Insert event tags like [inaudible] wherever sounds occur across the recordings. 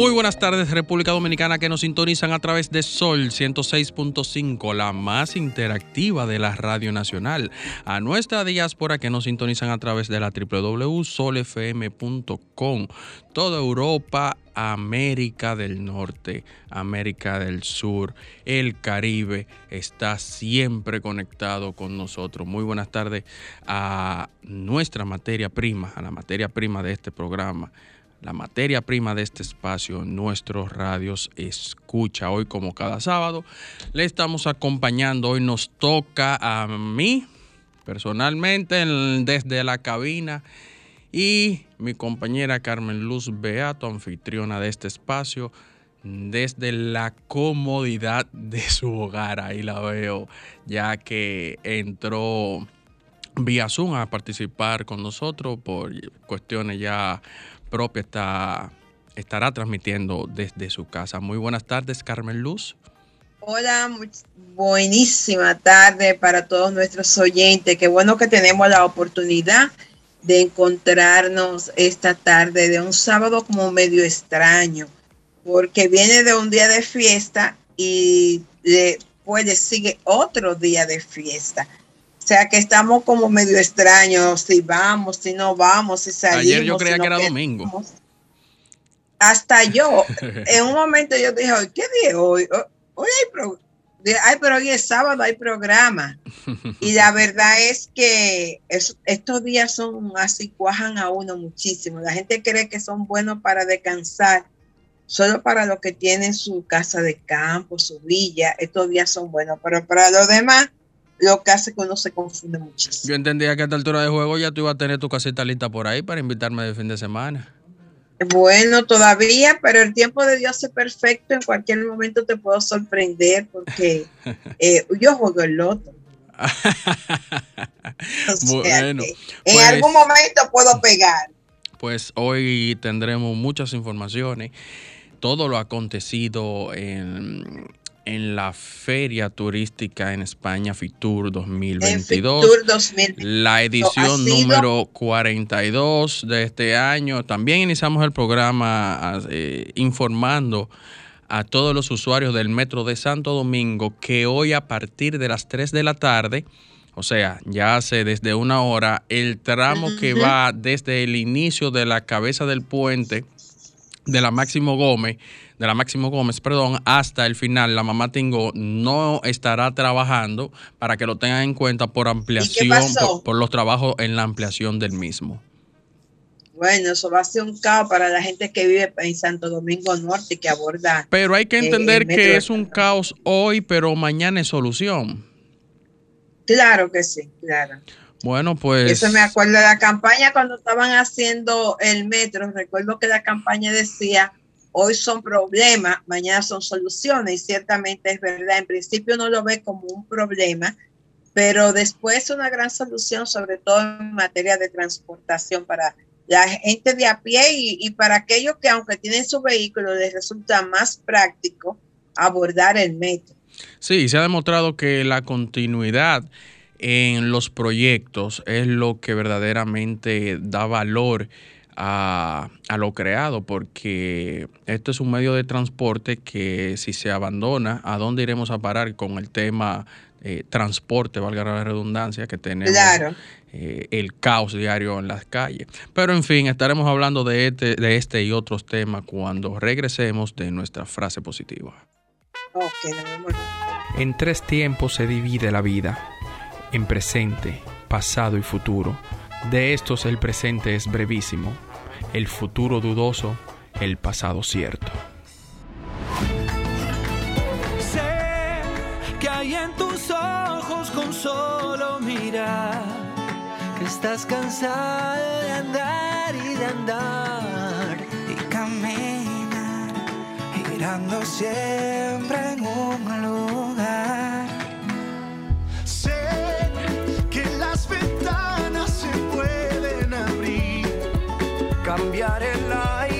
Muy buenas tardes República Dominicana que nos sintonizan a través de Sol 106.5, la más interactiva de la Radio Nacional. A nuestra diáspora que nos sintonizan a través de la www.solfm.com. Toda Europa, América del Norte, América del Sur, el Caribe está siempre conectado con nosotros. Muy buenas tardes a nuestra materia prima, a la materia prima de este programa la materia prima de este espacio, nuestros radios escucha. Hoy, como cada sábado, le estamos acompañando. Hoy nos toca a mí, personalmente, en- desde la cabina, y mi compañera Carmen Luz Beato, anfitriona de este espacio, desde la comodidad de su hogar. Ahí la veo, ya que entró vía Zoom a participar con nosotros por cuestiones ya propias. Está, estará transmitiendo desde su casa. Muy buenas tardes, Carmen Luz. Hola, much- buenísima tarde para todos nuestros oyentes. Qué bueno que tenemos la oportunidad de encontrarnos esta tarde de un sábado como medio extraño, porque viene de un día de fiesta y después le sigue otro día de fiesta. O sea que estamos como medio extraños, si vamos, si no vamos, si salimos. Ayer yo creía si no que era quedamos. domingo. Hasta yo, [laughs] en un momento yo dije, "Hoy, ¿qué día es hoy? Hoy- hay pro- de- ay, pero hoy es sábado, hay programa. [laughs] Y la verdad es que es- estos días son así, cuajan a uno muchísimo. La gente cree que son buenos para descansar, solo para los que tienen su casa de campo, su villa. Estos días son buenos, pero para los demás, lo que hace que uno se confunde muchísimo. Yo entendía que a esta altura de juego ya tú ibas a tener tu casita lista por ahí para invitarme de fin de semana. Bueno, todavía, pero el tiempo de Dios es perfecto. En cualquier momento te puedo sorprender porque [laughs] eh, yo juego el loto. [laughs] O sea Bueno, en pues- algún momento puedo pegar. Pues hoy tendremos muchas informaciones, todo lo acontecido en, en la feria turística en España, FITUR En 2022. Fitur 2000. La edición número 42 de este año. También iniciamos el programa eh, informando a todos los usuarios del Metro de Santo Domingo que hoy a partir de las 3 de la tarde, o sea, ya hace desde una hora, el tramo que va desde el inicio de la cabeza del puente de la Máximo Gómez, de la Máximo Gómez, perdón, hasta el final, la mamá Tingo no estará trabajando para que lo tengan en cuenta por ampliación, por, por los trabajos en la ampliación del mismo. Bueno, eso va a ser un caos para la gente que vive en Santo Domingo Norte que aborda. Pero hay que eh, entender que es un caos hoy, pero mañana es solución. Claro que sí, claro. Bueno, pues Eso me acuerdo de la campaña cuando estaban haciendo el metro. Recuerdo que la campaña decía, hoy son problemas, mañana son soluciones. Y ciertamente es verdad, en principio uno lo ve como un problema, pero después es una gran solución, sobre todo en materia de transportación para la gente de a pie y, y para aquellos que aunque tienen su vehículo les resulta más práctico abordar el metro. Sí, se ha demostrado que la continuidad en los proyectos es lo que verdaderamente da valor a, a lo creado, porque esto es un medio de transporte que si se abandona, ¿a dónde iremos a parar con el tema eh, transporte, valga la redundancia, que tenemos Claro. eh, el caos diario en las calles. Pero en fin, estaremos hablando de este, de este y otros temas cuando regresemos de nuestra frase positiva. En tres tiempos se divide la vida, en presente, pasado y futuro. De estos el presente es brevísimo, el futuro dudoso, el pasado cierto. Sé que hay en tus ojos con solo mirar que estás cansado de andar y de andar y caminar girando siempre en un lugar. Pueden abrir, cambiar el aire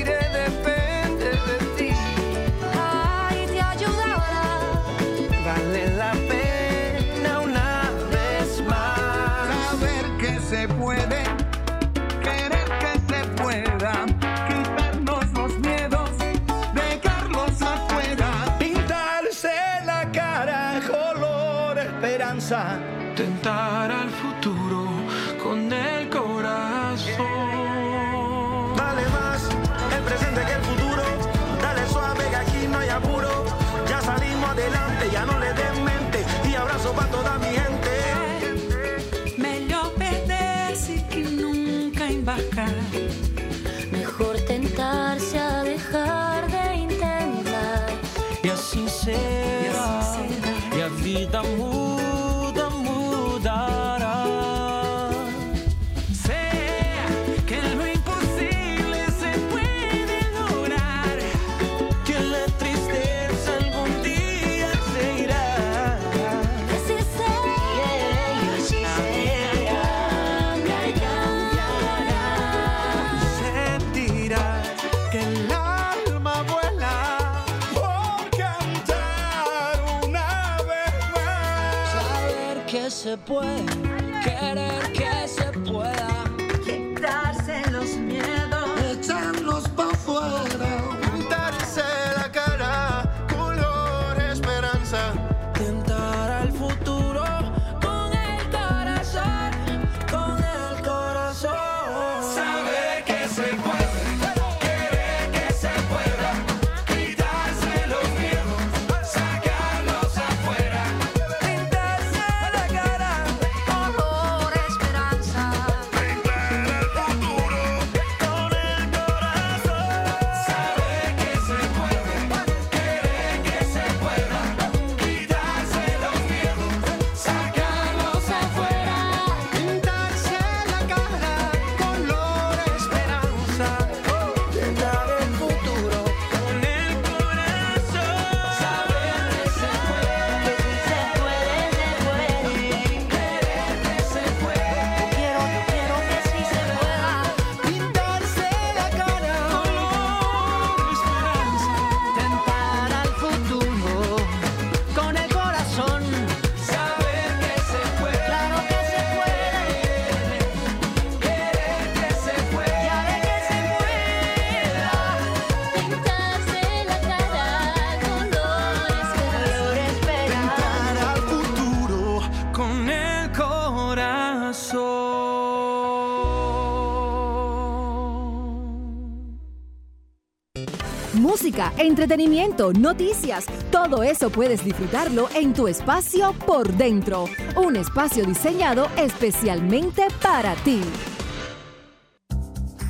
Entretenimiento, noticias, todo eso puedes disfrutarlo en tu espacio por dentro. Un espacio diseñado especialmente para ti.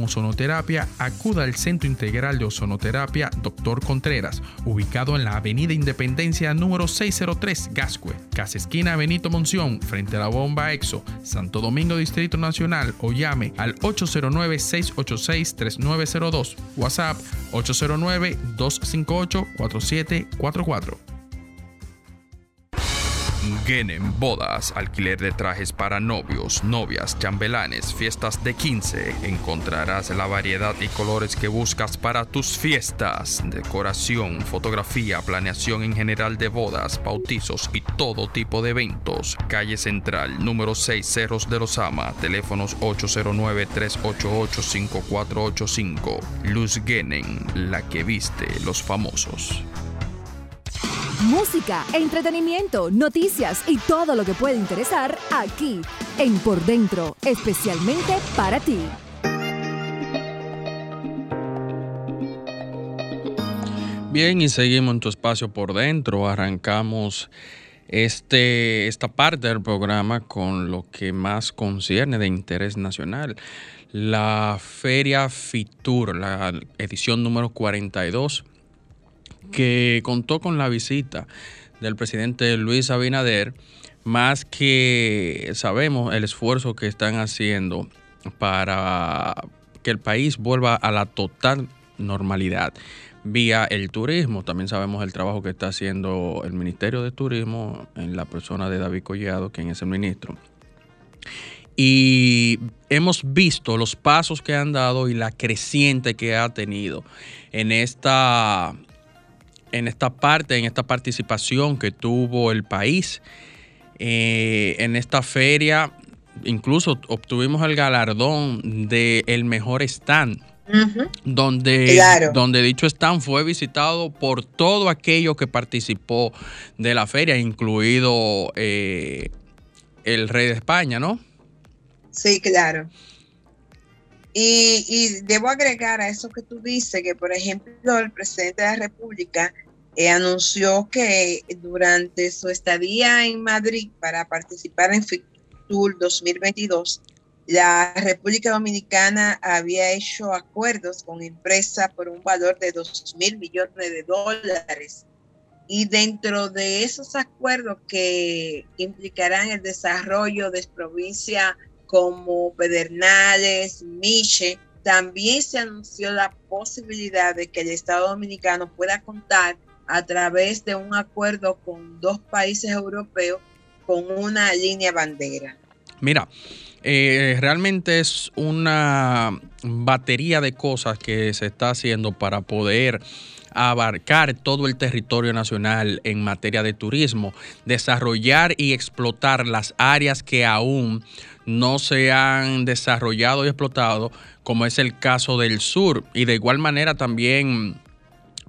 ozonoterapia, acuda al Centro Integral de Ozonoterapia Dr. Contreras, ubicado en la Avenida Independencia número 603, Gascue, Casa Esquina Benito Monción, frente a la bomba EXO, Santo Domingo Distrito Nacional o llame al 809-686-3902, WhatsApp 809-258-4744. Genen Bodas, alquiler de trajes para novios, novias, chambelanes, fiestas de 15. Encontrarás la variedad y colores que buscas para tus fiestas. Decoración, fotografía, planeación en general de bodas, bautizos y todo tipo de eventos. Calle Central, número 6, Cerros de los Ama, teléfonos 809-388-5485. Luz Genen, la que viste los famosos. Música, entretenimiento, noticias y todo lo que puede interesar aquí en Por Dentro, especialmente para ti. Bien, y seguimos en tu espacio por dentro. Arrancamos este, esta parte del programa con lo que más concierne de interés nacional. La Feria Fitur, la edición número 42, que contó con la visita del presidente Luis Abinader, más que sabemos el esfuerzo que están haciendo para que el país vuelva a la total normalidad vía el turismo. También sabemos el trabajo que está haciendo el Ministerio de Turismo en la persona de David Collado, quien es el ministro. Y hemos visto los pasos que han dado y la creciente que ha tenido en esta, en esta parte, en esta participación que tuvo el país eh, en esta feria. Incluso obtuvimos el galardón del el mejor stand donde, Claro. donde dicho stand fue visitado por todo aquello que participó de la feria, incluido eh, el rey de España, ¿no? Sí, claro. Y, y debo agregar a eso que tú dices, que por ejemplo el presidente de la República eh, anunció que durante su estadía en Madrid para participar en FITUR 2022, la República Dominicana había hecho acuerdos con empresas por un valor de 2 mil millones de dólares. Y dentro de esos acuerdos que implicarán el desarrollo de provincias como Pedernales, Miche, también se anunció la posibilidad de que el Estado Dominicano pueda contar a través de un acuerdo con dos países europeos con una línea bandera. Mira, eh, realmente es una batería de cosas que se está haciendo para poder abarcar todo el territorio nacional en materia de turismo, desarrollar y explotar las áreas que aún no se han desarrollado y explotado, como es el caso del sur, y de igual manera también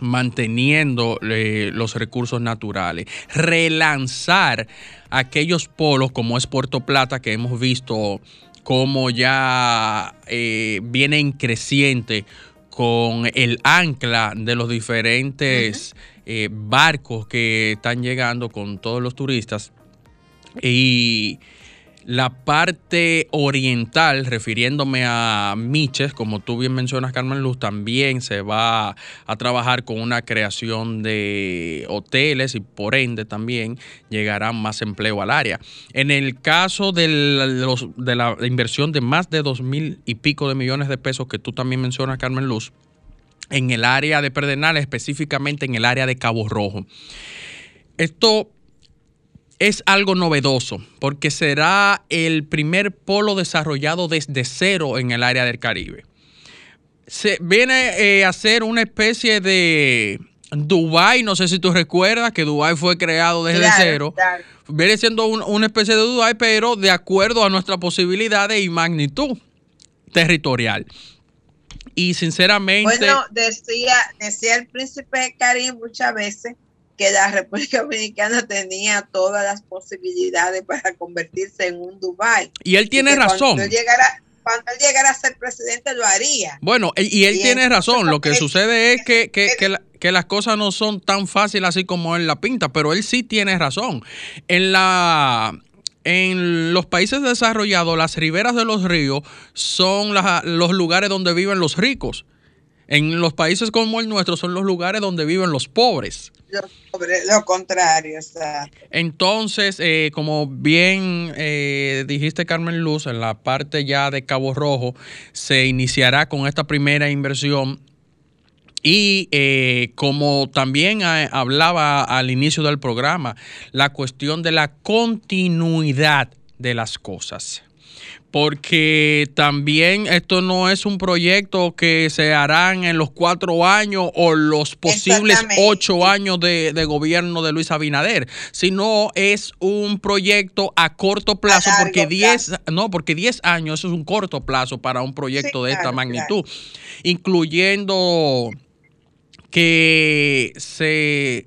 manteniendo eh, los recursos naturales, relanzar aquellos polos como es Puerto Plata que hemos visto como ya eh, viene en creciente con el ancla de los diferentes eh, barcos que están llegando con todos los turistas. Y la parte oriental, refiriéndome a Miches, como tú bien mencionas, Carmen Luz, también se va a trabajar con una creación de hoteles y por ende también llegará más empleo al área. En el caso de, la inversión de más de dos mil y pico de millones de pesos que tú también mencionas, Carmen Luz, en el área de Pedernales, específicamente en el área de Cabo Rojo. Esto es algo novedoso porque será el primer polo desarrollado desde cero en el área del Caribe. Se viene eh, a ser una especie de Dubai, no sé si tú recuerdas que Dubai fue creado desde Claro, cero. claro. Viene siendo un- una especie de Dubai, pero de acuerdo a nuestras posibilidades y magnitud territorial. Y sinceramente, Bueno, decía, decía el príncipe Karim muchas veces que la República Dominicana tenía todas las posibilidades para convertirse en un Dubai. y él tiene razón. Cuando él, llegara, cuando él llegara a ser presidente lo haría. Bueno, y él Y tiene razón. Lo que es- sucede es que, que- que la- que las cosas no son tan fáciles así como él la pinta, pero él sí tiene razón. En la. En los países desarrollados, las riberas de los ríos son la- los lugares donde viven los ricos. En los países como el nuestro son los lugares donde viven los pobres. Lo, contrario, o sea, Entonces, eh, como bien eh, dijiste Carmen Luz, en la parte ya de Cabo Rojo se iniciará con esta primera inversión Y eh, como también eh, hablaba al inicio del programa, la cuestión de la continuidad de las cosas. Porque también esto no es un proyecto que se harán en los cuatro años o los posibles ocho años de, de gobierno de Luis Abinader, sino es un proyecto a corto plazo, porque 10, plazo. no, porque 10 años es un corto plazo para un proyecto Sí, de esta claro, magnitud, incluyendo que se,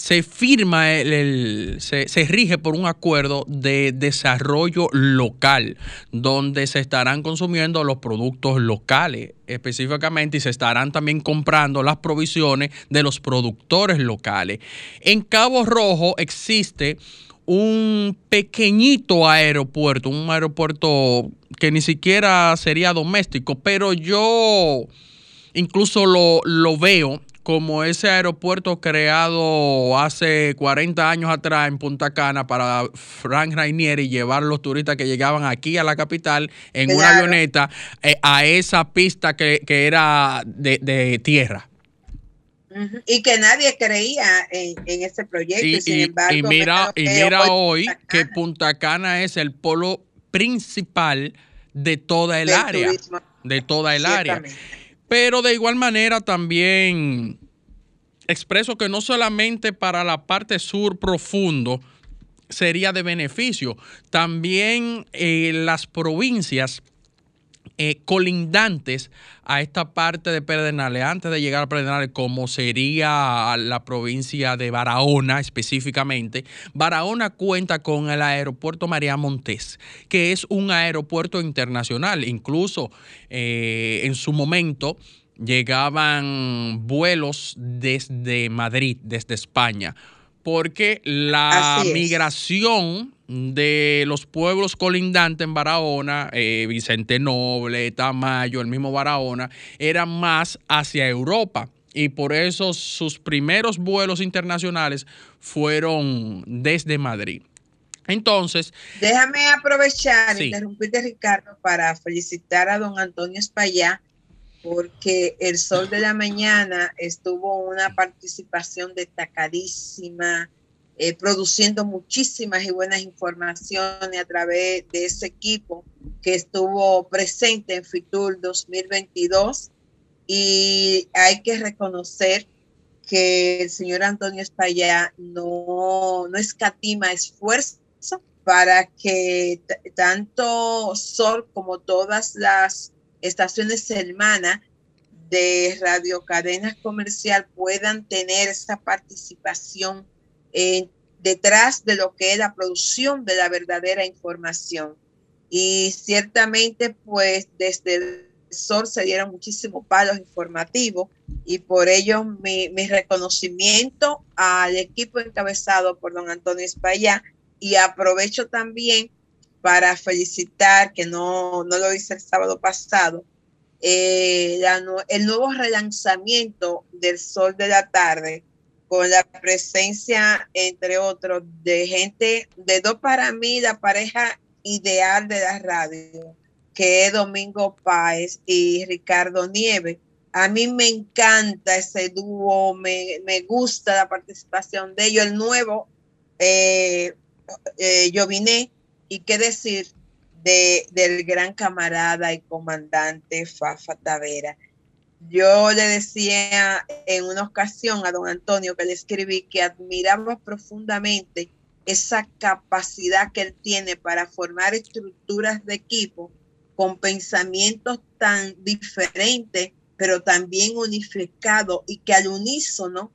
se firma, el, se, se rige por un acuerdo de desarrollo local, donde se estarán consumiendo los productos locales específicamente y se estarán también comprando las provisiones de los productores locales. En Cabo Rojo existe un pequeñito aeropuerto, un aeropuerto que ni siquiera sería doméstico, pero yo incluso lo, lo veo como ese aeropuerto creado hace 40 años atrás en Punta Cana para Frank Rainier y llevar los turistas que llegaban aquí a la capital en una avioneta eh, a esa pista que, que era de, de tierra. Y que nadie creía en, en ese proyecto. Y, Y, sin embargo, y mira, y veo mira hoy Punta que Punta Cana es el polo principal de toda el del área. turismo, De toda el área. Pero de igual manera también expreso que no solamente para la parte sur profundo sería de beneficio, también eh, las provincias eh, colindantes a esta parte de Pedernales, antes de llegar a Pedernales, como sería la provincia de Barahona específicamente, Barahona cuenta con el aeropuerto María Montés, que es un aeropuerto internacional. Incluso eh, en su momento llegaban vuelos desde Madrid, desde España, porque la migración de los pueblos colindantes en Barahona, eh, Vicente Noble, Tamayo, el mismo Barahona, era más hacia Europa. Y por eso sus primeros vuelos internacionales fueron desde Madrid. Entonces, Déjame aprovechar, Sí. interrumpirte Ricardo, para felicitar a don Antonio Espallá, porque el Sol de la Mañana estuvo una participación destacadísima, eh, produciendo muchísimas y buenas informaciones a través de ese equipo que estuvo presente en FITUR 2022. Y hay que reconocer que el señor Antonio Espallá no, no escatima esfuerzo para que tanto Sol como todas las estaciones hermanas de radiocadenas comercial puedan tener esa participación eh, detrás de lo que es la producción de la verdadera información. Y ciertamente, pues desde el Sol se dieron muchísimos palos informativos y por ello mi, mi reconocimiento al equipo encabezado por don Antonio Espallá y aprovecho también para felicitar, que no, no lo hice el sábado pasado, eh, el nuevo relanzamiento del Sol de la Tarde, con la presencia, entre otros, de gente, de dos para mí, la pareja ideal de la radio, que es Domingo Páez y Ricardo Nieves. A mí me encanta ese dúo, me, me gusta la participación de ellos, el nuevo eh, eh, y qué decir de, del gran camarada y comandante Fafa Tavera. Yo le decía en una ocasión a don Antonio que le escribí que admiraba profundamente esa capacidad que él tiene para formar estructuras de equipo con pensamientos tan diferentes, pero también unificados y que al unísono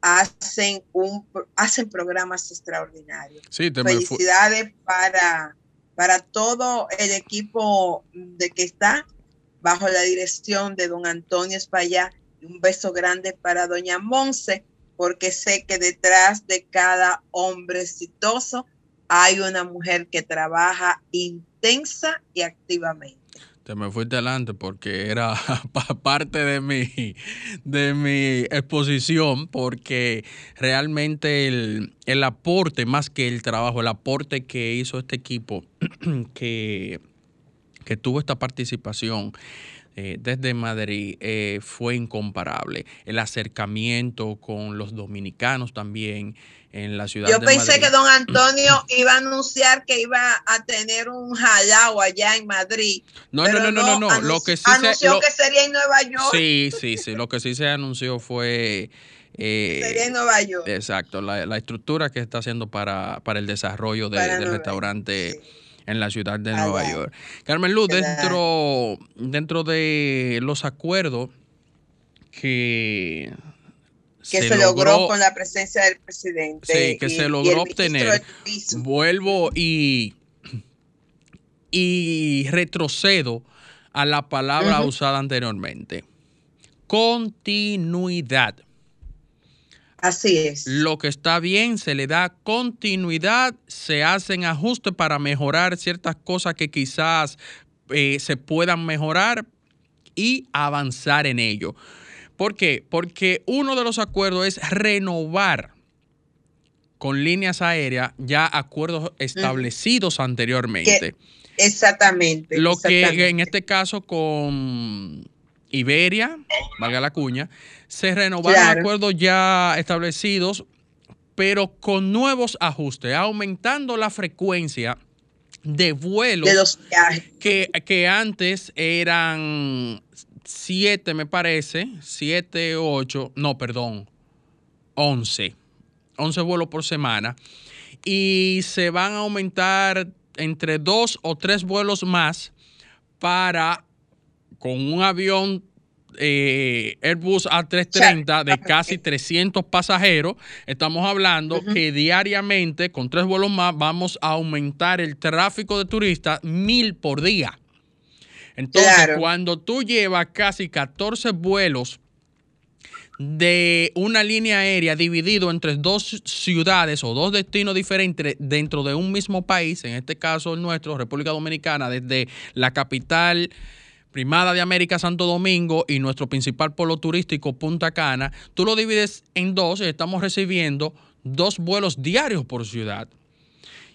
hacen, un, hacen programas extraordinarios. sí, Felicidades para, para todo el equipo de que está bajo la dirección de don Antonio Espallá. Un beso grande para doña Monse, porque sé que detrás de cada hombre exitoso hay una mujer que trabaja intensa y activamente. Te me fuiste adelante porque era [laughs] pa- parte de mi, de mi exposición, porque realmente el, el aporte, más que el trabajo, el aporte que hizo este equipo, [clears throat] que, que tuvo esta participación eh, desde Madrid eh, fue incomparable. El acercamiento con los dominicanos también en la ciudad Yo de pensé Madrid. que don Antonio iba a anunciar que iba a tener un jalao allá en Madrid. No, no, no, no, no, anunció- Lo que sí se, anunció lo- que sería en Nueva York. sí, sí, sí. Lo que sí se anunció fue eh, Sería en Nueva York. Exacto, la, la estructura que está haciendo para, para el desarrollo de- Para del Nueva restaurante en la ciudad de Allá. Nueva York. Carmen Luz, dentro, dentro de los acuerdos que, que se, logró, con la presencia del presidente. Sí, que y- se logró obtener. Vuelvo y, y retrocedo a la palabra usada anteriormente. Continuidad. Así es. Lo que está bien se le da continuidad, se hacen ajustes para mejorar ciertas cosas que quizás eh, se puedan mejorar y avanzar en ello. ¿Por qué? Porque uno de los acuerdos es renovar con líneas aéreas ya acuerdos establecidos anteriormente. Exactamente. Lo que en este caso con Iberia, valga la cuña, se renovaron Claro. acuerdos ya establecidos, pero con nuevos ajustes, aumentando la frecuencia de vuelos de los que, que antes eran siete, me parece, siete, ocho, no, perdón, once, once vuelos por semana, y se van a aumentar entre dos o tres vuelos más para, con un avión eh, Airbus A330 de casi 300 pasajeros, estamos hablando que diariamente, con tres vuelos más, vamos a aumentar el tráfico de turistas mil por día. Entonces, Claro. cuando tú llevas casi 14 vuelos de una línea aérea dividido entre dos ciudades o dos destinos diferentes dentro de un mismo país, en este caso el nuestro, República Dominicana, desde la capital primada de América, Santo Domingo, y nuestro principal polo turístico, Punta Cana, tú lo divides en dos y estamos recibiendo dos vuelos diarios por ciudad.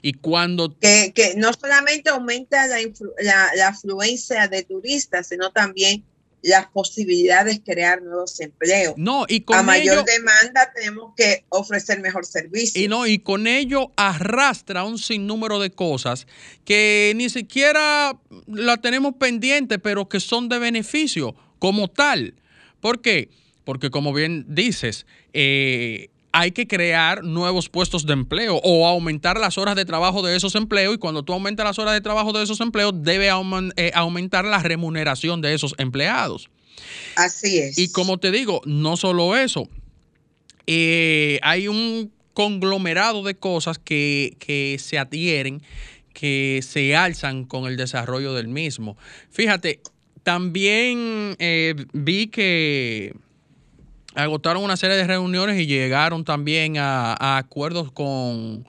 Y cuando Que, que no solamente aumenta la, la, la afluencia de turistas, sino también las posibilidades de crear nuevos empleos. no, y con A mayor ello- demanda tenemos que ofrecer mejor servicio. Y no, y con ello arrastra un sinnúmero de cosas que ni siquiera la tenemos pendiente, pero que son de beneficio como tal. ¿Por qué? Porque como bien dices, eh, hay que crear nuevos puestos de empleo o aumentar las horas de trabajo de esos empleos y cuando tú aumentas las horas de trabajo de esos empleos, debe eh, aumentar la remuneración de esos empleados. Así es. Y como te digo, no solo eso, eh, hay un conglomerado de cosas que, que se adhieren, que se alzan con el desarrollo del mismo. Fíjate, también eh, vi que agotaron una serie de reuniones y llegaron también a, a acuerdos con,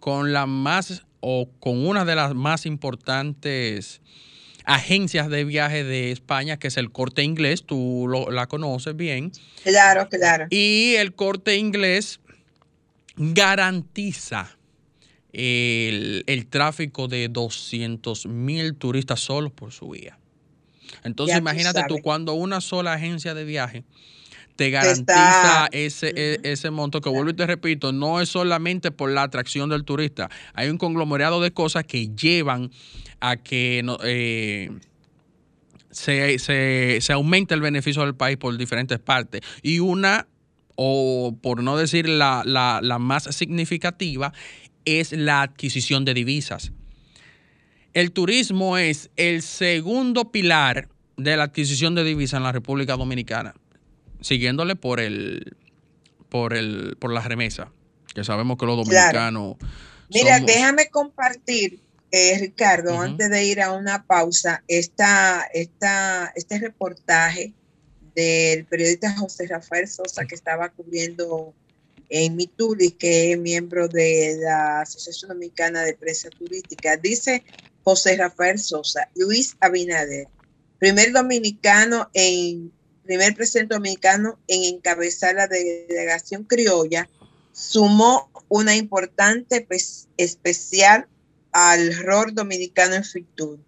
con la más o con una de las más importantes agencias de viaje de España, que es el corte inglés, tú lo- la conoces bien. Claro, claro. Y el corte inglés garantiza el, el tráfico de 200 mil turistas solos por su vía. Entonces Ya imagínate tú, cuando una sola agencia de viaje te garantiza ese, e- ese monto, que vuelvo y te repito, no es solamente por la atracción del turista, hay un conglomerado de cosas que llevan a que no, eh, se, se, se aumente el beneficio del país por diferentes partes. Y una, o por no decir la, la- la más significativa, es la adquisición de divisas. El turismo es el segundo pilar de la adquisición de divisas en la República Dominicana, siguiéndole por el por el por la remesa, que sabemos que los dominicanos Mira, somos- déjame compartir, eh, Ricardo, antes de ir a una pausa, esta, esta, este reportaje del periodista José Rafael Sosa que estaba cubriendo en Mituli, que es miembro de la Asociación Dominicana de Prensa Turística. Dice José Rafael Sosa, Luis Abinader, primer dominicano en primer presidente dominicano en encabezar la delegación criolla, sumó una importante especial al rol dominicano en Fitur.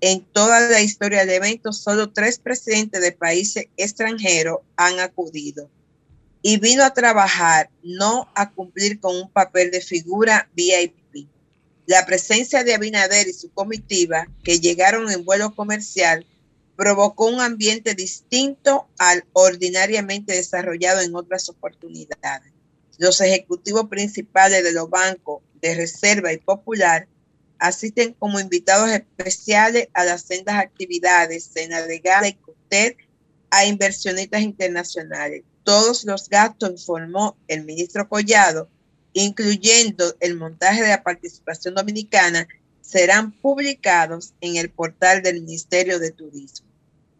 en toda la historia de eventos, solo tres presidentes de países extranjeros han acudido. Y vino a trabajar, no a cumplir con un papel de figura VIP. La presencia de Abinader y su comitiva, que llegaron en vuelo comercial, provocó un ambiente distinto al ordinariamente desarrollado en otras oportunidades. Los ejecutivos principales de los bancos de reserva y popular asisten como invitados especiales a las sendas actividades cena de gala y cóctel a inversionistas internacionales. Todos los gastos, informó el ministro Collado, incluyendo el montaje de la participación dominicana, serán publicados en el portal del Ministerio de Turismo.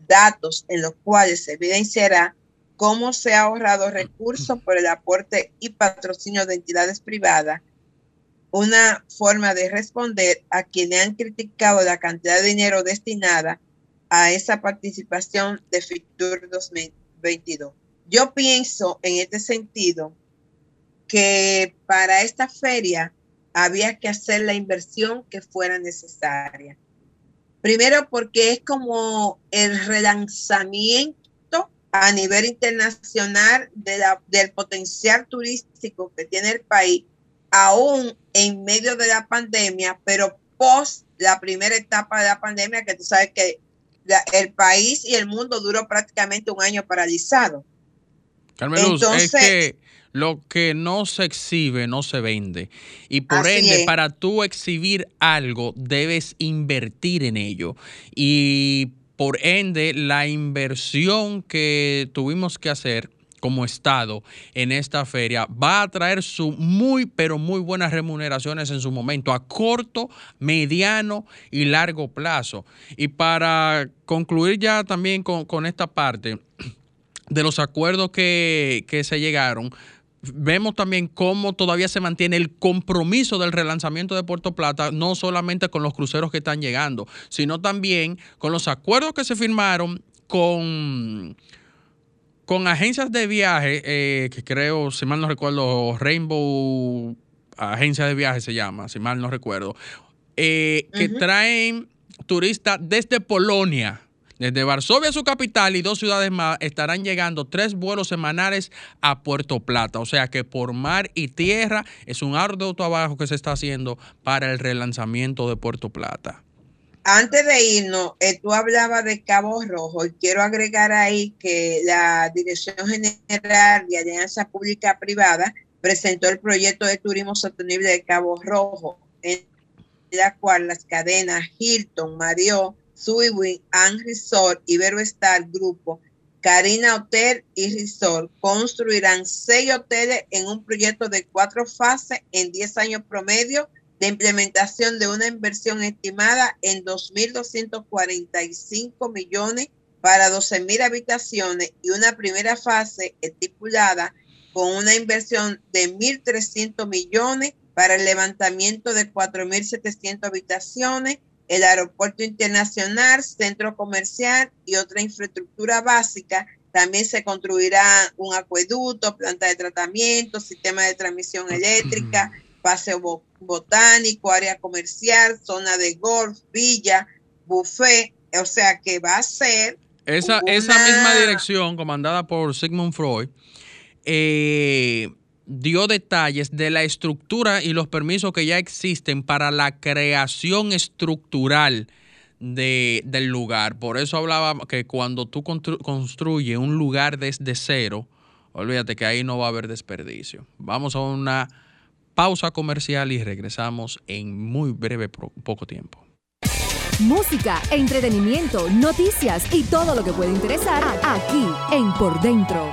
Datos en los cuales se evidenciará cómo se ha ahorrado recursos por el aporte y patrocinio de entidades privadas una forma de responder a quienes han criticado la cantidad de dinero destinada a esa participación de FITUR 2022. Yo pienso en este sentido que para esta feria había que hacer la inversión que fuera necesaria. Primero porque es como el relanzamiento a nivel internacional del potencial turístico que tiene el país aún en medio de la pandemia, pero post la primera etapa de la pandemia, que tú sabes que el país y el mundo duró prácticamente un año paralizado. Carmen Luz, Entonces- es que lo que no se exhibe no se vende. Y por ende, es. para tú exhibir algo, debes invertir en ello. Y por ende, la inversión que tuvimos que hacer como Estado en esta feria va a traer su muy, pero muy buenas remuneraciones en su momento, a corto, mediano y largo plazo. Y para concluir ya también con, con esta parte, de los acuerdos que, que se llegaron, vemos también cómo todavía se mantiene el compromiso del relanzamiento de Puerto Plata, no solamente con los cruceros que están llegando, sino también con los acuerdos que se firmaron con, con agencias de viaje, eh, que creo, si mal no recuerdo, Rainbow Agencia de Viaje se llama, si mal no recuerdo, eh, que traen turistas desde Polonia. Desde Varsovia, su capital, y dos ciudades más estarán llegando tres vuelos semanales a Puerto Plata. O sea que por mar y tierra es un arduo trabajo que se está haciendo para el relanzamiento de Puerto Plata. Antes de irnos, eh, tú hablabas de Cabo Rojo y quiero agregar ahí que la Dirección General de Alianza Pública Privada presentó el proyecto de turismo sostenible de Cabo Rojo, en la cual las cadenas Hilton, Marriott, Suiwin, An Resort, Iberoestar Grupo, Karina Hotel y Resort construirán seis hoteles en un proyecto de cuatro fases en 10 años promedio de implementación de una inversión estimada en 2.245 millones para 12.000 habitaciones y una primera fase estipulada con una inversión de 1.300 millones para el levantamiento de 4.700 habitaciones, el aeropuerto internacional, centro comercial y otra infraestructura básica. También se construirá un acueducto, planta de tratamiento, sistema de transmisión eléctrica, paseo bo- botánico, área comercial, zona de golf, villa, buffet. O sea que va a ser Esa, esa misma dirección, comandada por Sigmund Freud, eh, dio detalles de la estructura y los permisos que ya existen para la creación estructural de- del lugar. Por eso hablaba que cuando tú constru- construyes un lugar desde cero, olvídate que ahí no va a haber desperdicio. Vamos a una pausa comercial y regresamos en muy breve, poco tiempo. Música, entretenimiento, noticias y todo lo que puede interesar aquí en Por Dentro.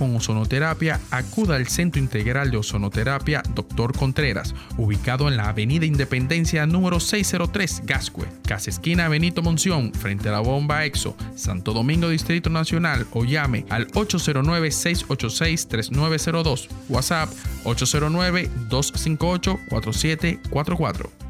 con ozonoterapia, acuda al Centro Integral de Ozonoterapia Dr. Contreras, ubicado en la Avenida Independencia número 603, Gascue, Casa Esquina Benito Monción, frente a la bomba EXO, Santo Domingo Distrito Nacional o llame al 809-686-3902, WhatsApp 809-258-4744.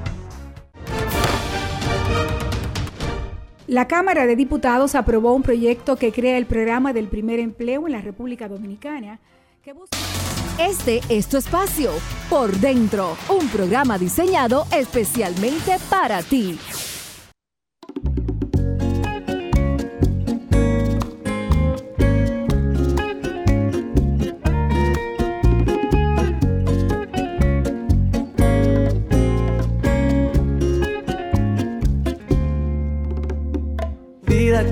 La Cámara de Diputados aprobó un proyecto que crea el programa del primer empleo en la República Dominicana. Que busca... Este es tu espacio, Por Dentro, un programa diseñado especialmente para ti.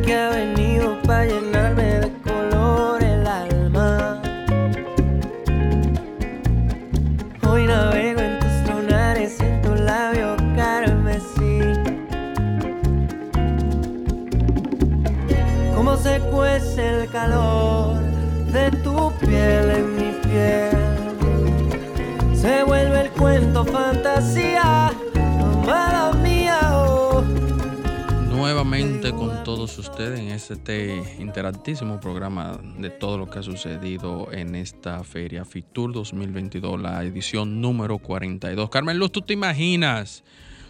Vida este interactísimo programa de todo lo que ha sucedido en esta feria Fitur 2022, la edición número 42. Carmen Luz, ¿tú te imaginas?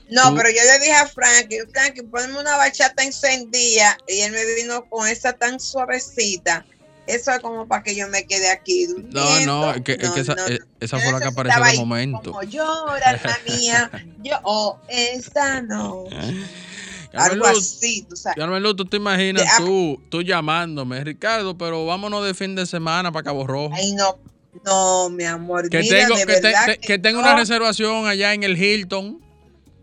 No, Tú- pero yo le dije a Frankie, Frankie, ponme una bachata encendida y él me vino con esa tan suavecita. Eso es como para que yo me quede aquí No, no, es que, que esa, no, eh, esa fue la que apareció de ahí momento. Como llora, alma mía. [laughs] Yo, oh, esta no. [laughs] Algo así, tú sabes. Carmen Luz, tú te imaginas De- ah. tú, tú llamándome, Ricardo, pero vámonos de fin de semana para Cabo Rojo. Ay, no, no, mi amor. que mira, tengo, de que, te- verdad te- que tengo no. una reservación allá en el Hilton.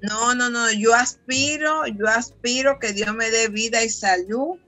No, no, no, yo aspiro, yo aspiro que Dios me dé vida y salud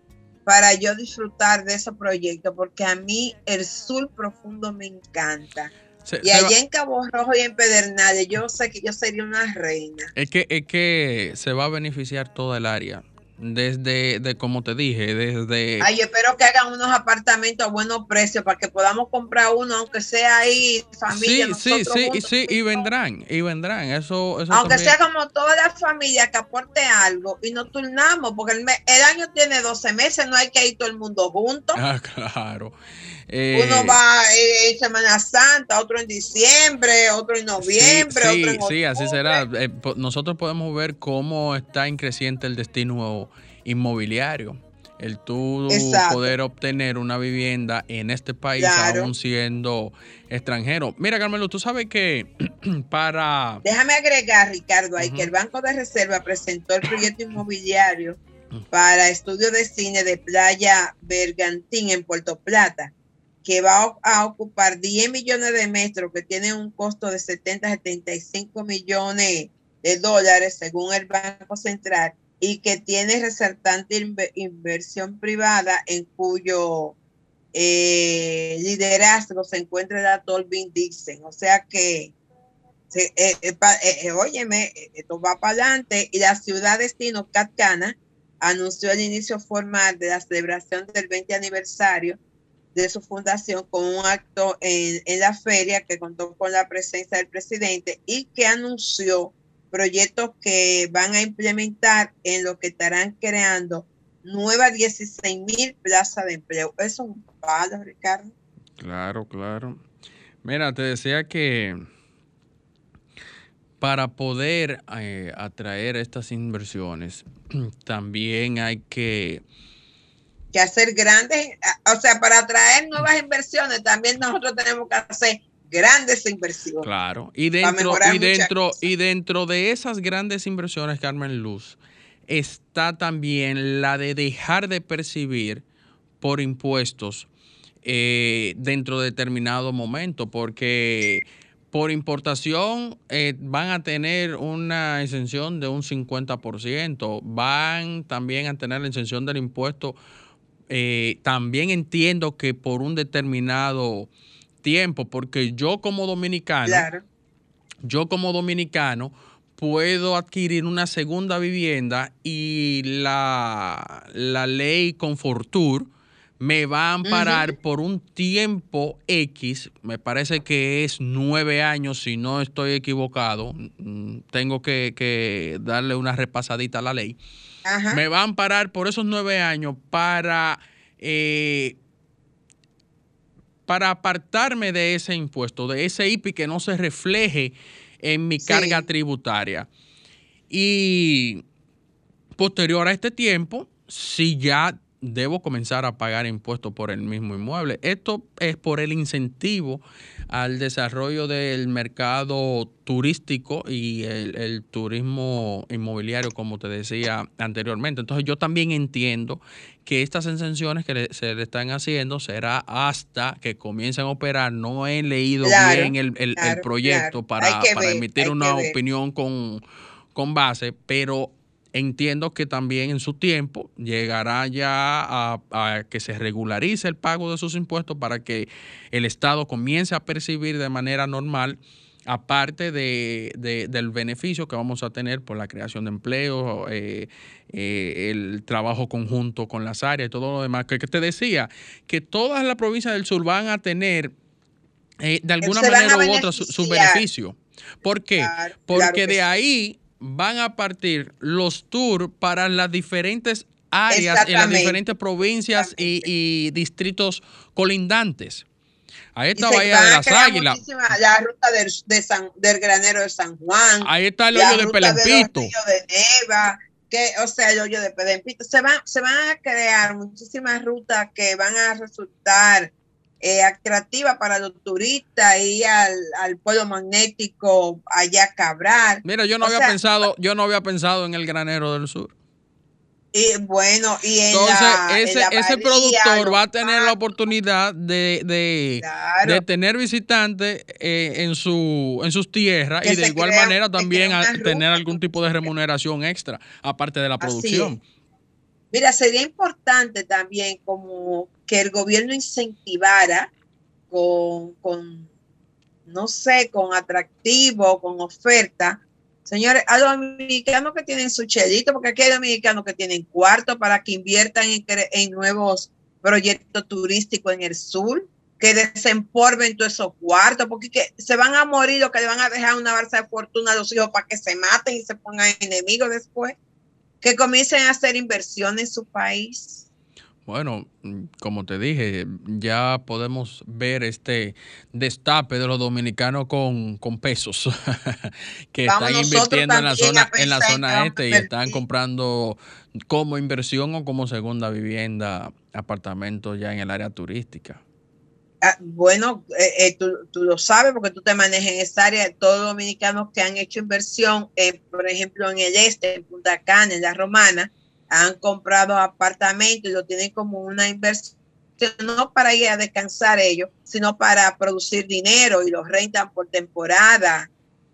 para yo disfrutar de ese proyecto, porque a mí el sur profundo me encanta. Se- Y se va- allá en Cabo Rojo y en Pedernales, yo sé que yo sería una reina. Es que, es que se va a beneficiar toda el área. Desde, de, como te dije, desde... Ay, espero que hagan unos apartamentos a buenos precios para que podamos comprar uno, aunque sea ahí familia. sí, sí, sí, y sí, y vendrán, y vendrán. Eso, eso Aunque también- sea como toda la familia que aporte algo y nos turnamos, porque el, me- el año tiene 12 meses, no hay que ir todo el mundo juntos. Ah, [laughs] claro. Eh, Uno va eh, en Semana Santa, otro en diciembre, otro en noviembre, sí, otro en sí, así será. Eh, nosotros podemos ver cómo está en creciente el destino inmobiliario. El tú Exacto. poder obtener una vivienda en este país Claro. aún siendo extranjero. Mira, Carmelo, tú sabes que [clears throat] para... Déjame agregar, Ricardo, ahí Ujú. que el Banco de Reserva presentó el proyecto inmobiliario para estudio de cine de Playa Bergantín en Puerto Plata, que va a- ocupar 10 millones de metros, que tiene un costo de 70 a 75 millones de dólares, según el Banco Central, y que tiene resaltante inve- inversión privada en cuyo eh, liderazgo se encuentra el actor Vin Dixon. O sea que se- eh, eh, óyeme, esto va para adelante y la ciudad destino Catcana anunció el inicio formal de la celebración del 20 aniversario de su fundación con un acto en, en la feria que contó con la presencia del presidente y que anunció proyectos que van a implementar en lo que estarán creando nuevas 16 mil plazas de empleo. Eso es un palo, Ricardo. Claro, claro. Mira, te decía que para poder eh, atraer estas inversiones, [clears throat] también hay que... que hacer grandes, a- o sea, para atraer nuevas inversiones, también nosotros tenemos que hacer grandes inversiones. Claro. Y dentro, y dentro, y dentro de esas grandes inversiones, Carmen Luz, está también la de dejar de percibir por impuestos eh, dentro de determinado momento, porque por importación eh, van a tener una exención de un 50%, van también a tener la exención del impuesto. eh, también entiendo que por un determinado tiempo, porque yo como dominicano, Claro. yo como dominicano puedo adquirir una segunda vivienda y la, la ley Confortur me va a amparar por un tiempo X, me parece que es nueve años, si no estoy equivocado, mm, tengo que, que darle una repasadita a la ley, Ajá. me va a amparar por esos nueve años para... eh, para apartarme de ese impuesto, de ese IPI que no se refleje en mi Sí. carga tributaria. Y posterior a este tiempo, si ya debo comenzar a pagar impuestos por el mismo inmueble. Esto es por el incentivo al desarrollo del mercado turístico y el, el turismo inmobiliario, como te decía anteriormente. Entonces yo también entiendo que estas exenciones que se le están haciendo será hasta que comiencen a operar. No he leído Claro, bien el, el- proyecto claro. para, para ver, emitir una opinión con, con base, pero entiendo que también en su tiempo llegará ya a, a que se regularice el pago de sus impuestos para que el Estado comience a percibir de manera normal, aparte de, de- del beneficio que vamos a tener por la creación de empleo, eh, eh, el trabajo conjunto con las áreas y todo lo demás, que, que te decía, que todas las provincias del sur van a tener eh, de alguna manera u otra su, su beneficio. ¿Por qué? Claro, Porque claro de sí. ahí van a partir los tours para las diferentes áreas en las diferentes provincias y, y distritos colindantes. Ahí está Bahía de las Águilas, La ruta del, de San- del granero de San Juan. ahí está el hoyo de Pelempito. ríos de Neva, que, o sea, el hoyo de Pelempito. Se van, se van a crear muchísimas rutas que van a resultar eh, atractivas para los turistas y al, al pueblo magnético allá Cabral. Mira, yo no O había sea, pensado, yo no había pensado en el granero del sur. Y bueno, y en Entonces, la, en ese, la ese productor va a tener la oportunidad de, de, claro. de tener visitantes eh, en, su, en sus tierras Que y de igual crea- manera también a tener algún tipo de remuneración extra, aparte de la Así producción. Mira, sería importante también como que el gobierno incentivara con, con no sé, con atractivo, con oferta. Señores, a los dominicanos que tienen su chelito, porque aquí hay dominicanos que tienen cuarto para que inviertan en, nuevos proyectos turísticos en el sur, que desempolven todos esos cuartos, porque que se van a morir o que le van a dejar una balsa de fortuna a los hijos para que se maten y se pongan enemigos después que comiencen a hacer inversión en su país. Bueno, mm, como te dije, ya podemos ver este destape de los dominicanos con, con pesos [laughs] que Vamos están invirtiendo en la zona, en la zona este y están comprando como inversión o como segunda vivienda apartamentos ya en el área turística. Ah, bueno, eh, eh, tú, tú lo sabes porque tú te manejas en esa área. Todos los dominicanos que han hecho inversión, eh, por ejemplo, en el este, en Punta Cana, en la Romana, han comprado apartamentos y lo tienen como una inversión, no para ir a descansar ellos, sino para producir dinero y los rentan por temporada.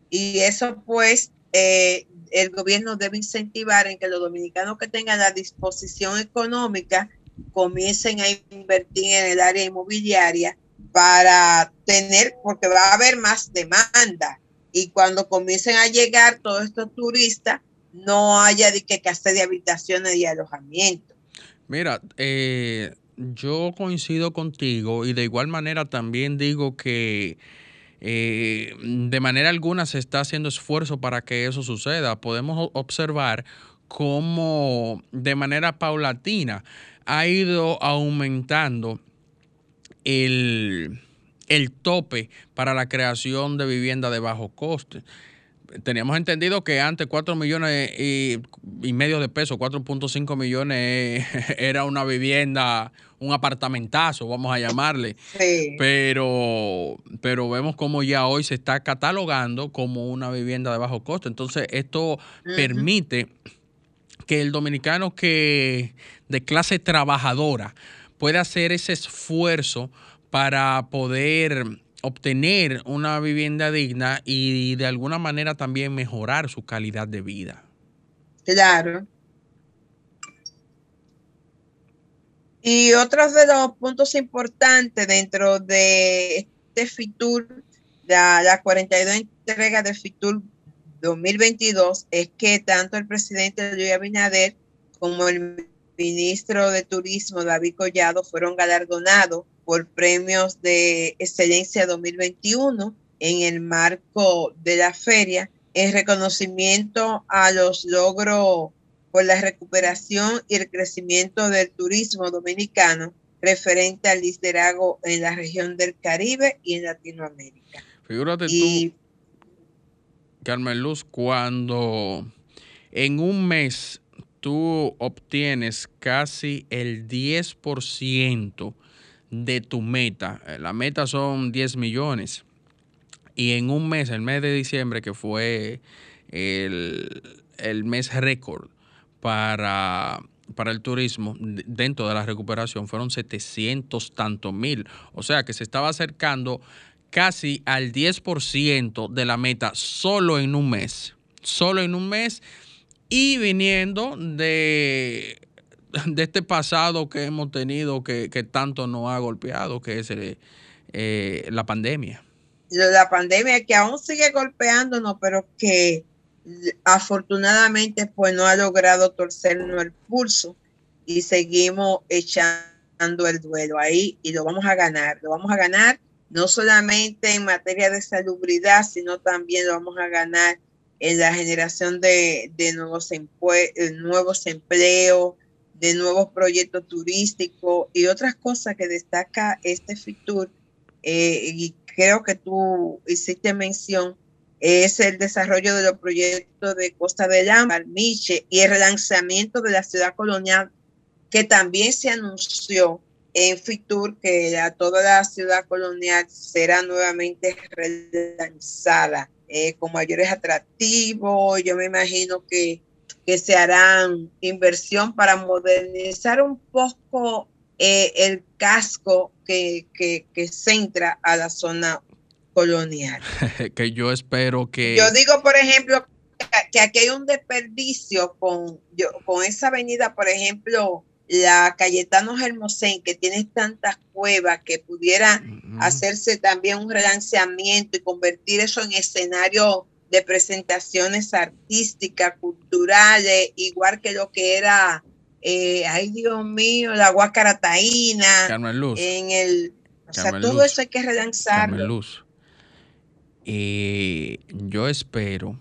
Y eso pues eh, el gobierno debe incentivar en que los dominicanos que tengan la disposición económica comiencen a invertir en el área inmobiliaria para tener, porque va a haber más demanda. Y cuando comiencen a llegar todos estos turistas, no haya de que hacer de habitaciones y alojamiento. Mira, eh, yo coincido contigo y de igual manera también digo que eh, de manera alguna se está haciendo esfuerzo para que eso suceda. Podemos observar cómo de manera paulatina ha ido aumentando el, el tope para la creación de vivienda de bajo coste. Teníamos entendido que antes 4 millones y, y medio de pesos, 4.5 millones [laughs] era una vivienda, un apartamentazo, vamos a llamarle. Sí. Pero, pero vemos como ya hoy se está catalogando como una vivienda de bajo costo. Entonces, esto permite que el dominicano que de clase trabajadora puede hacer ese esfuerzo para poder obtener una vivienda digna y de alguna manera también mejorar su calidad de vida. Claro. Y otro de los puntos importantes dentro de este FITUR, la, la 42 entrega de FITUR 2022, es que tanto el presidente Luis Abinader como el ministro de Turismo David Collado fueron galardonados por premios de excelencia 2021 en el marco de la feria en reconocimiento a los logros por la recuperación y el crecimiento del turismo dominicano referente al liderazgo en la región del Caribe y en Latinoamérica. Figúrate Y tú, Carmen Luz, cuando en un mes tú obtienes casi el 10% de tu meta. Eh, La meta son 10 millones. Y en un mes, el mes de diciembre, que fue el, el mes récord para, para el turismo, dentro de la recuperación, fueron 700 tantos mil. O sea que se estaba acercando casi al 10% de la meta solo en un mes. Solo en un mes. Y viniendo de, de este pasado que hemos tenido que, que tanto nos ha golpeado, que es eh, eh, la pandemia. la pandemia que aún sigue golpeándonos, pero que afortunadamente pues no ha logrado torcernos el pulso y seguimos echando el duelo ahí y lo vamos a ganar, lo vamos a ganar no solamente en materia de salubridad, sino también lo vamos a ganar en la generación de, de nuevos, eh, nuevos empleos, de nuevos proyectos turísticos y otras cosas que destaca este FITUR eh, y creo que tú hiciste mención, es el desarrollo de los proyectos de Costa del Ámbar, Miche y el relanzamiento de la ciudad colonial, que también se anunció en Fitur que toda la ciudad colonial será nuevamente relanzada eh, con mayores atractivos. Yo me imagino que, que se harán inversión para modernizar un poco eh, el casco que, que, que centra a la zona colonial. [laughs] que yo espero que... Yo digo, por ejemplo, que- que aquí hay un desperdicio con, yo, con esa avenida, por ejemplo, la Cayetano Hermosén, que tiene tantas cuevas que pudiera hacerse también un relanceamiento y convertir eso en escenario de presentaciones artísticas, culturales, igual que lo que era, eh, ay Dios mío, la Huáscara Taína, Carmen Luz. en el, o sea, todo eso hay que relanzarlo. Carmen Luz. Eh, yo espero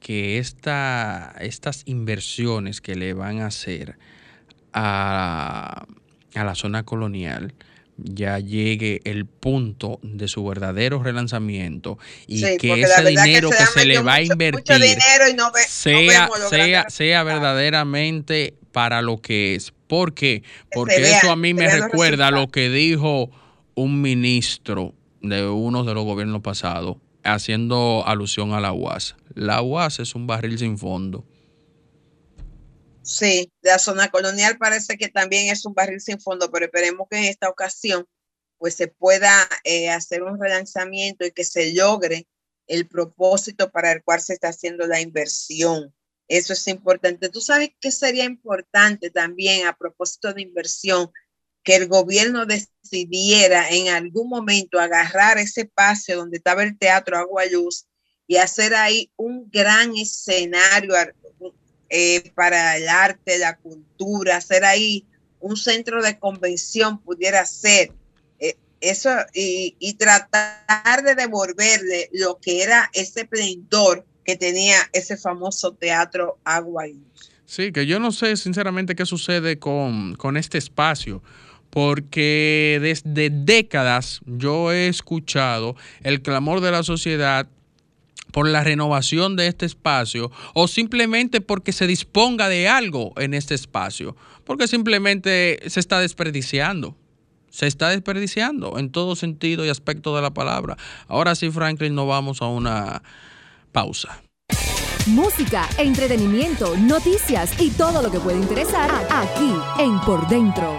que esta, estas inversiones que le van a hacer a, a la zona colonial ya llegue el punto de su verdadero relanzamiento y Sí, que ese que dinero se que, se le va a invertir no ve- sea, sea, sea verdaderamente para lo que es. ¿Por qué? Porque vean, eso a mí me recuerda a lo que dijo un ministro de uno de los gobiernos pasados, haciendo alusión a la UAS. La UAS es un barril sin fondo. Sí, la zona colonial parece que también es un barril sin fondo, pero esperemos que en esta ocasión pues se pueda eh, hacer un relanzamiento y que se logre el propósito para el cual se está haciendo la inversión. Eso es importante. Tú sabes que sería importante también a propósito de inversión que el gobierno decidiera en algún momento agarrar ese espacio donde estaba el teatro Agua Luz y hacer ahí un gran escenario ar- eh, para el arte, la cultura, hacer ahí un centro de convención pudiera ser eh, eso y, tratar de devolverle lo que era ese esplendor que tenía ese famoso teatro Agua. Sí, que yo no sé sinceramente qué sucede con, con este espacio, porque desde décadas yo he escuchado el clamor de la sociedad por la renovación de este espacio o simplemente porque se disponga de algo en este espacio, porque simplemente se está desperdiciando. Se está desperdiciando en todo sentido y aspecto de la palabra. Ahora sí, Franklin, nos vamos a una pausa. Música, entretenimiento, noticias y todo lo que puede interesar aquí en Por Dentro.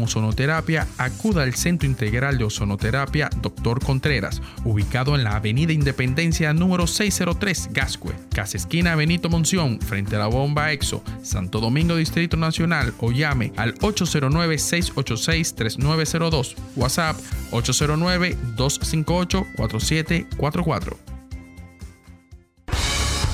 ozonoterapia, acuda al Centro Integral de Ozonoterapia Dr. Contreras, ubicado en la Avenida Independencia número 603, Gascue, Casa Esquina Benito Monción, frente a la bomba EXO, Santo Domingo Distrito Nacional o llame al 809-686-3902, WhatsApp 809-258-4744.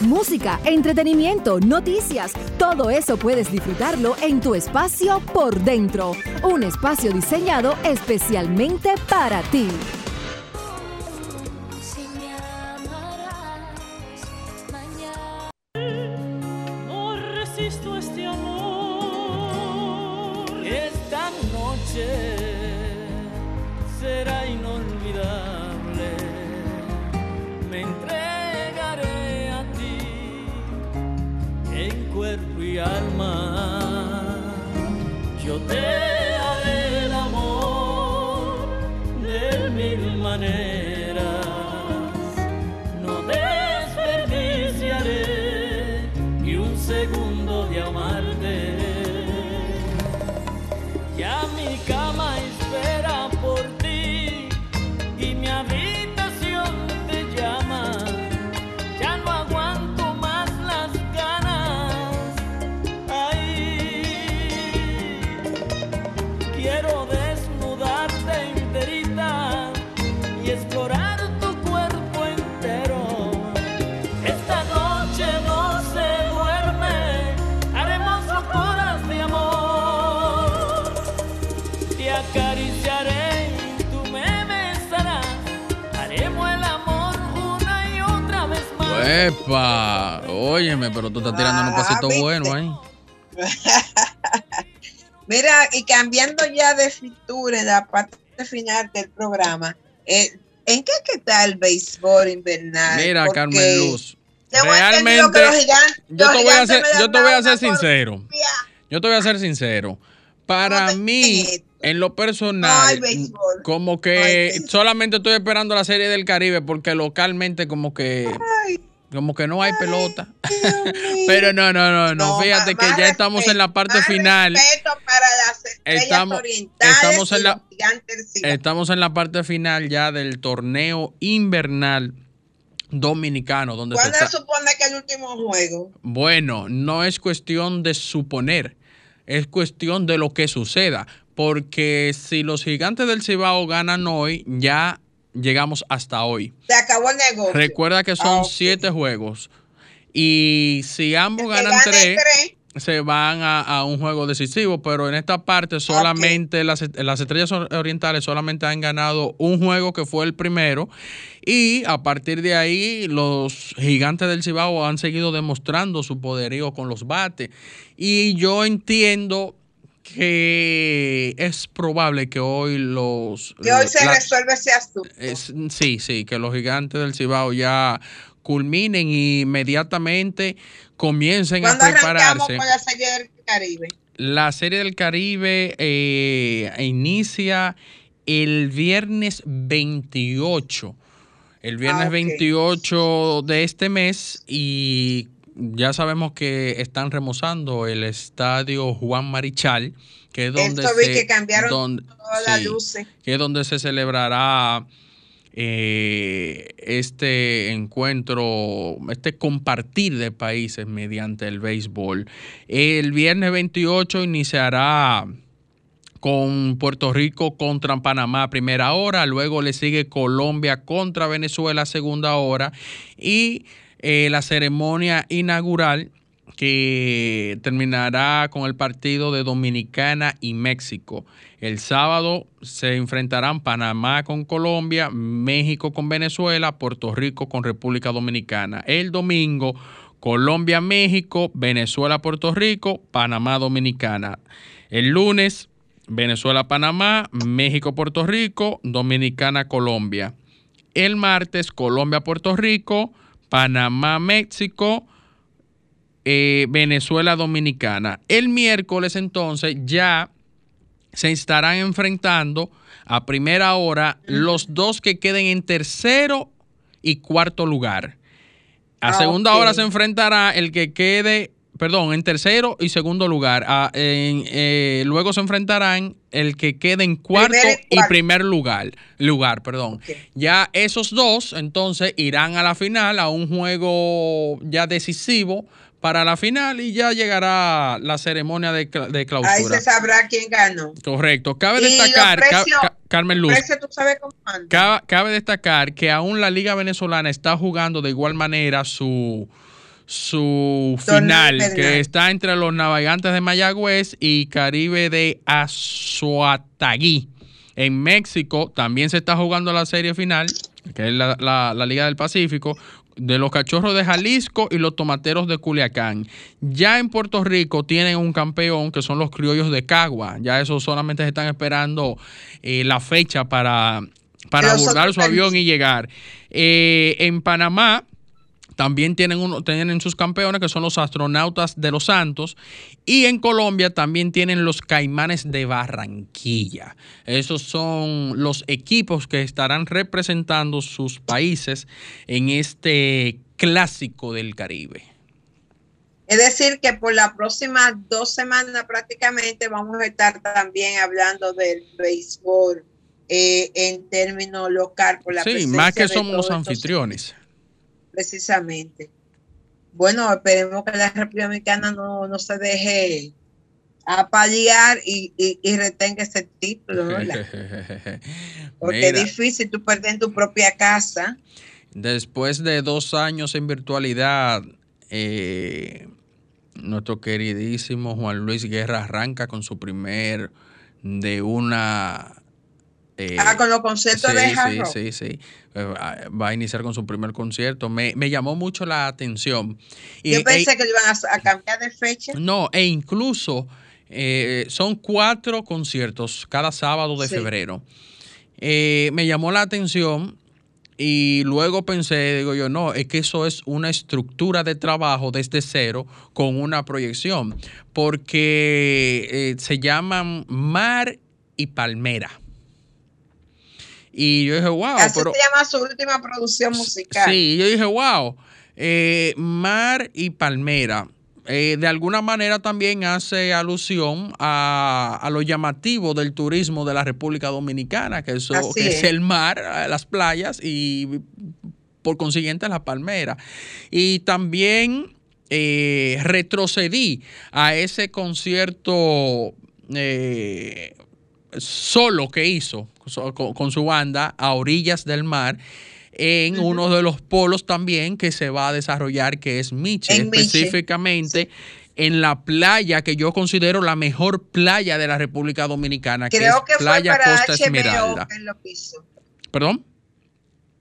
Música, entretenimiento, noticias, todo eso puedes disfrutarlo en tu espacio por dentro. Un espacio diseñado especialmente para ti. Alma. Yo te haré el amor de mil maneras. Óyeme, pero tú estás tirando un pasito ¿viste? bueno ahí. [laughs] Mira, y cambiando ya de fritura en la parte final del programa, eh, ¿en qué que está el béisbol invernal? Mira, Porque Carmen Luz. Realmente, gigantes- yo te voy a ser, me dan yo te voy a una ser sincero. Yo te voy a ser sincero. Para mí, en lo personal, como que solamente estoy esperando la serie del Caribe porque localmente como que como que no hay pelota. [laughs] [laughs] Pero no, no, no, no, fíjate que ya estamos en la parte final. Estamos- estamos en la-. Estamos en la parte final ya del torneo invernal dominicano donde ¿Cuándo se supone que el último juego? Bueno, no es cuestión de suponer, es cuestión de lo que suceda, porque si los gigantes del Cibao ganan hoy, ya llegamos hasta hoy. Se acabó el negocio. Recuerda que son Ah, siete juegos y si ambos ganan tres, tres. se van a, a un juego decisivo, pero en esta parte solamente las, las estrellas orientales solamente han ganado un juego que fue el primero y a partir de ahí los gigantes del Cibao han seguido demostrando su poderío con los bates y yo entiendo que es probable que hoy los Que hoy se la- resuelve ese asunto. es- sí, sí, que los gigantes del Cibao ya culminen y inmediatamente comiencen a ¿Cuándo arrancamos prepararse. con la serie del Caribe? La Serie del Caribe eh, inicia el viernes 28. El viernes Ah, ok. 28 de este mes y ya sabemos que están remozando el estadio Juan Marichal, que es donde Esto se, que cambiaron donde- todas las sí, luces. que es donde se celebrará eh, este encuentro, este compartir de países mediante el béisbol. El viernes 28 iniciará con Puerto Rico contra Panamá primera hora, luego le sigue Colombia contra Venezuela segunda hora y eh, la ceremonia inaugural que terminará con el partido de Dominicana y México. El sábado se enfrentarán Panamá con Colombia, México con Venezuela, Puerto Rico con República Dominicana. El domingo, Colombia, México, Venezuela, Puerto Rico, Panamá, Dominicana. El lunes, Venezuela, Panamá, México, Puerto Rico, Dominicana, Colombia. El martes, Colombia, Puerto Rico, Panamá, México, eh, Venezuela, Dominicana. El miércoles entonces ya se estarán enfrentando a primera hora los dos que queden en tercero y cuarto lugar. A Ah, segunda hora se enfrentará el que quede, perdón, en tercero y segundo lugar. Ah, en, eh, luego se enfrentarán el que quede en cuarto y primer lugar. Lugar, perdón. Ya esos dos entonces irán a la final, a un juego ya decisivo para la final y ya llegará la ceremonia de, cla- de Ahí clausura. se sabrá quién ganó. Correcto. Cabe Y destacar, Ca- precios- Ca- Carmen Luz, ¿tú sabes cómo? Cabe, cabe destacar que aún la Liga Venezolana está jugando de igual manera su, su final, que está entre los navegantes de Mayagüez y Caribe de Azuatagui. En México también se está jugando la serie final, que es la, la- la Liga del Pacífico, de los cachorros de Jalisco y los tomateros de Culiacán. Ya en Puerto Rico tienen un campeón que son los criollos de Cagua. Ya esos solamente se están esperando eh, la fecha para, para abordar su avión y llegar. Eh, en Panamá también tienen, uno, tienen sus campeones que son los astronautas de los Santos. Y en Colombia también tienen los caimanes de Barranquilla. Esos son los equipos que estarán representando sus países en este clásico del Caribe. Es decir, que por las próximas dos semanas prácticamente vamos a estar también hablando del béisbol eh, en términos local. Por la Sí, más que somos los anfitriones. Precisamente. Bueno, esperemos que la República Dominicana no, no se deje apalear y, y, y retenga ese título, ¿verdad? [laughs] Porque Mira. es difícil tú perder en tu propia casa. Después de dos años en virtualidad, eh, nuestro queridísimo Juan Luis Guerra arranca con su primer de una... eh, ah, con los conciertos sí, de sí, Hard Rock. sí, sí. Eh, Va a iniciar con su primer concierto. Me, me llamó mucho la atención. Y- Yo pensé e- que lo iban a, a cambiar de fecha. no, e incluso eh, son cuatro conciertos cada sábado de Sí. febrero. Eh, me llamó la atención y luego pensé, digo yo, no, es que eso es una estructura de trabajo desde cero con una proyección, porque se llaman Mar y Palmera. Y yo dije, wow, Así pero... se llama su última producción musical. Sí, yo dije, wow, eh, Mar y Palmera. eh, de alguna manera también hace alusión a, a lo llamativo del turismo de la República Dominicana, que, eso, que es. es. el mar, eh, las playas y por consiguiente la palmera. Y también eh, retrocedí a ese concierto eh, solo que hizo con, con su banda a orillas del mar en uno de los polos también que se va a desarrollar que es Miche, En Miche, específicamente en la playa que yo considero la mejor playa de la República Dominicana, que Creo es que fue Playa para Costa HBO Esmeralda. que lo hizo. ¿Perdón?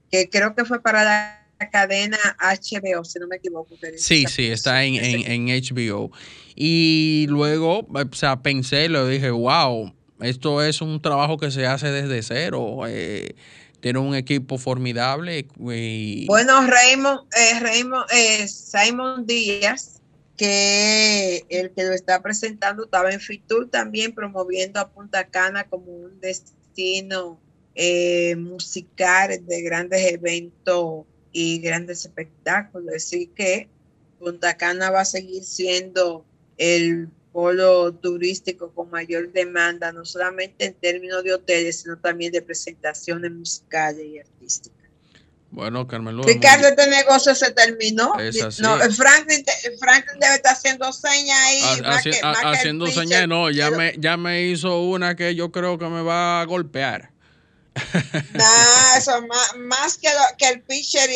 Que creo que fue para la cadena HBO, si no me equivoco. que Sí, sí, está en, en, en HBO. Y luego, o sea, pensé, le dije, wow, esto es un trabajo que se hace desde cero. eh, tiene un equipo formidable. Y, Bueno, Raymond, eh, Raymond eh, Simon Díaz, que el que lo está presentando estaba en Fitur también promoviendo a Punta Cana como un destino eh, musical de grandes eventos y grandes espectáculos. Así que Punta Cana va a seguir siendo el polo turístico con mayor demanda, no solamente en términos de hoteles, sino también de presentaciones musicales y artísticas. Bueno, Carmen Luz. Ricardo, este negocio se terminó. Es así. No, Franklin, te- Franklin debe estar haciendo señas ahí. Ha- más haci- que- ha- que el haciendo señas, no, ya me, ya me hizo una que yo creo que me va a golpear. Nah, eso más, más que, el pitcher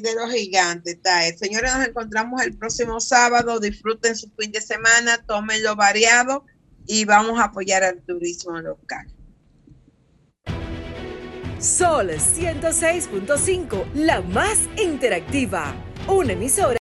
de los gigantes. Está. Señores, nos encontramos el próximo sábado. Disfruten su fin de semana, tómenlo variado y vamos a apoyar al turismo local. Sol 106.5, la más interactiva. Una emisora.